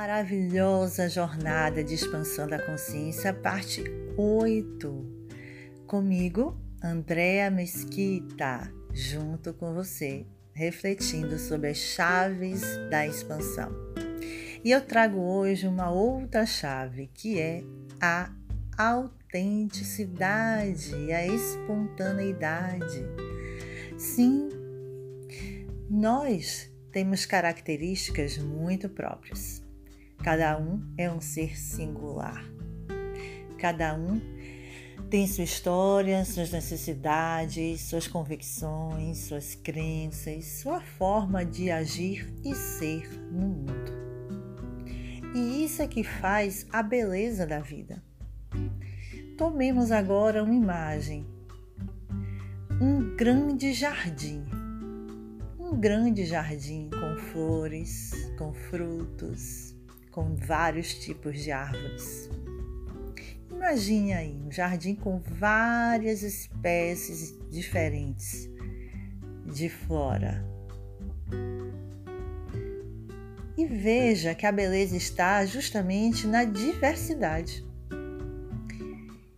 maravilhosa jornada de expansão da consciência, parte 8. Comigo, Andréa Mesquita, junto com você, refletindo sobre as chaves da expansão. E eu trago hoje uma outra chave, que é a autenticidade, a espontaneidade. Sim, nós temos características muito próprias. Cada um é um ser singular. Cada um tem sua história, suas necessidades, suas convicções, suas crenças, sua forma de agir e ser no mundo. E isso é que faz a beleza da vida. Tomemos agora uma imagem. Um grande jardim um grande jardim com flores, com frutos, com vários tipos de árvores. Imagine aí um jardim com várias espécies diferentes de flora. E veja que a beleza está justamente na diversidade.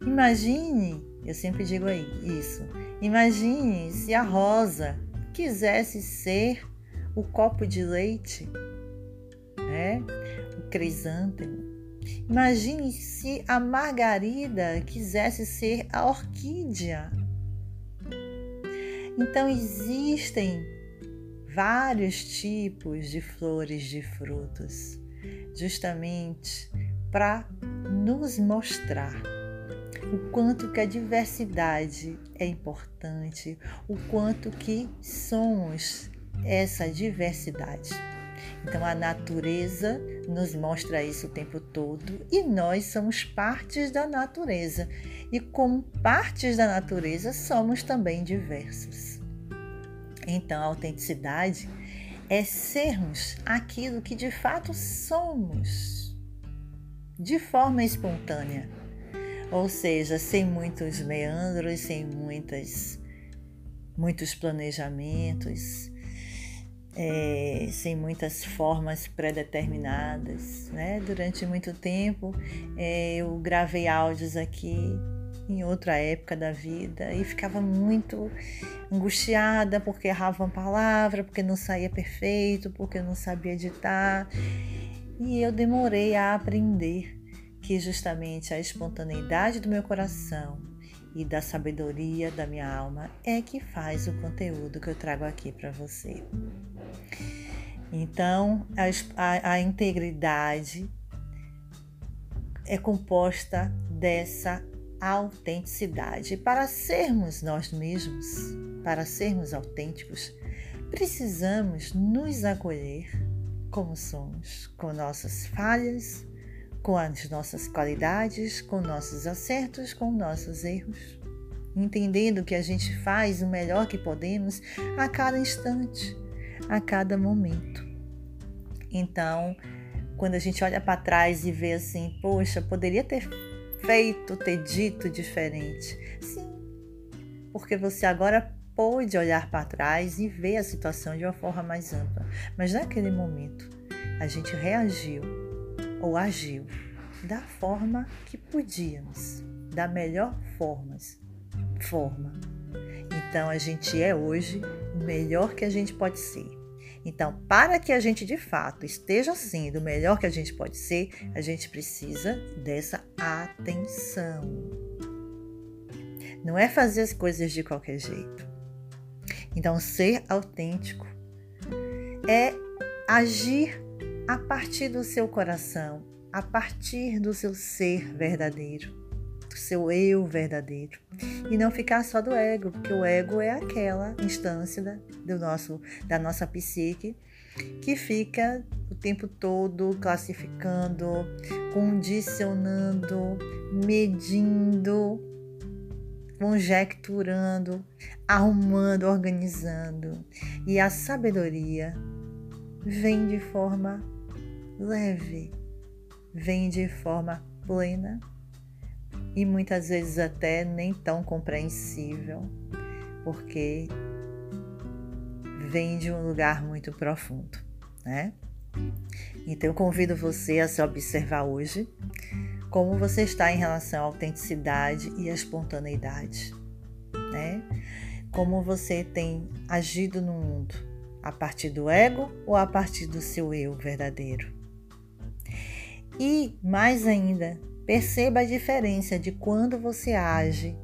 Imagine, eu sempre digo aí isso, imagine se a rosa quisesse ser o copo de leite, né? Crisântemo. Imagine se a margarida quisesse ser a orquídea. Então existem vários tipos de flores de frutos, justamente para nos mostrar o quanto que a diversidade é importante, o quanto que somos essa diversidade. Então a natureza nos mostra isso o tempo todo e nós somos partes da natureza. E como partes da natureza, somos também diversos. Então a autenticidade é sermos aquilo que de fato somos, de forma espontânea ou seja, sem muitos meandros, sem muitas, muitos planejamentos, é, sem muitas formas pré-determinadas. Né? Durante muito tempo é, eu gravei áudios aqui em outra época da vida e ficava muito angustiada porque errava uma palavra, porque não saía perfeito, porque não sabia editar. E eu demorei a aprender que justamente a espontaneidade do meu coração e da sabedoria da minha alma é que faz o conteúdo que eu trago aqui para você. Então, a, a, integridade é composta dessa autenticidade. Para sermos nós mesmos, para sermos autênticos, precisamos nos acolher como somos, com nossas falhas, com as nossas qualidades, com nossos acertos, com nossos erros, entendendo que a gente faz o melhor que podemos a cada instante, a cada momento. Então, quando a gente olha para trás e vê assim, poxa, poderia ter feito, ter dito diferente. Sim, porque você agora pôde olhar para trás e ver a situação de uma forma mais ampla. Mas naquele momento, a gente reagiu ou agiu da forma que podíamos, da melhor forma. forma. Então a gente é hoje o melhor que a gente pode ser. Então, para que a gente de fato esteja sendo o melhor que a gente pode ser, a gente precisa dessa atenção. Não é fazer as coisas de qualquer jeito. Então, ser autêntico é agir a partir do seu coração, a partir do seu ser verdadeiro, do seu eu verdadeiro. E não ficar só do ego, porque o ego é aquela instância da, do nosso, da nossa psique que fica o tempo todo classificando, condicionando, medindo, conjecturando, arrumando, organizando. E a sabedoria vem de forma leve, vem de forma plena e muitas vezes até nem tão compreensível, porque vem de um lugar muito profundo, né? Então eu convido você a se observar hoje como você está em relação à autenticidade e à espontaneidade, né? Como você tem agido no mundo, a partir do ego ou a partir do seu eu verdadeiro. E mais ainda, perceba a diferença de quando você age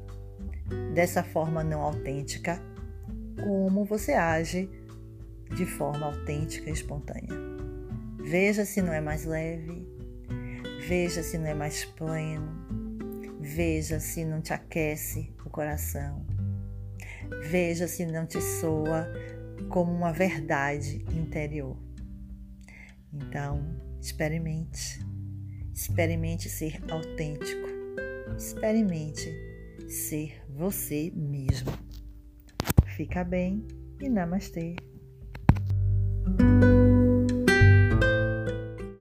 dessa forma não autêntica, como você age de forma autêntica e espontânea. Veja se não é mais leve, veja se não é mais pleno, veja se não te aquece o coração, veja se não te soa como uma verdade interior. Então, experimente, experimente ser autêntico, experimente ser você mesmo. Fica bem e namastê.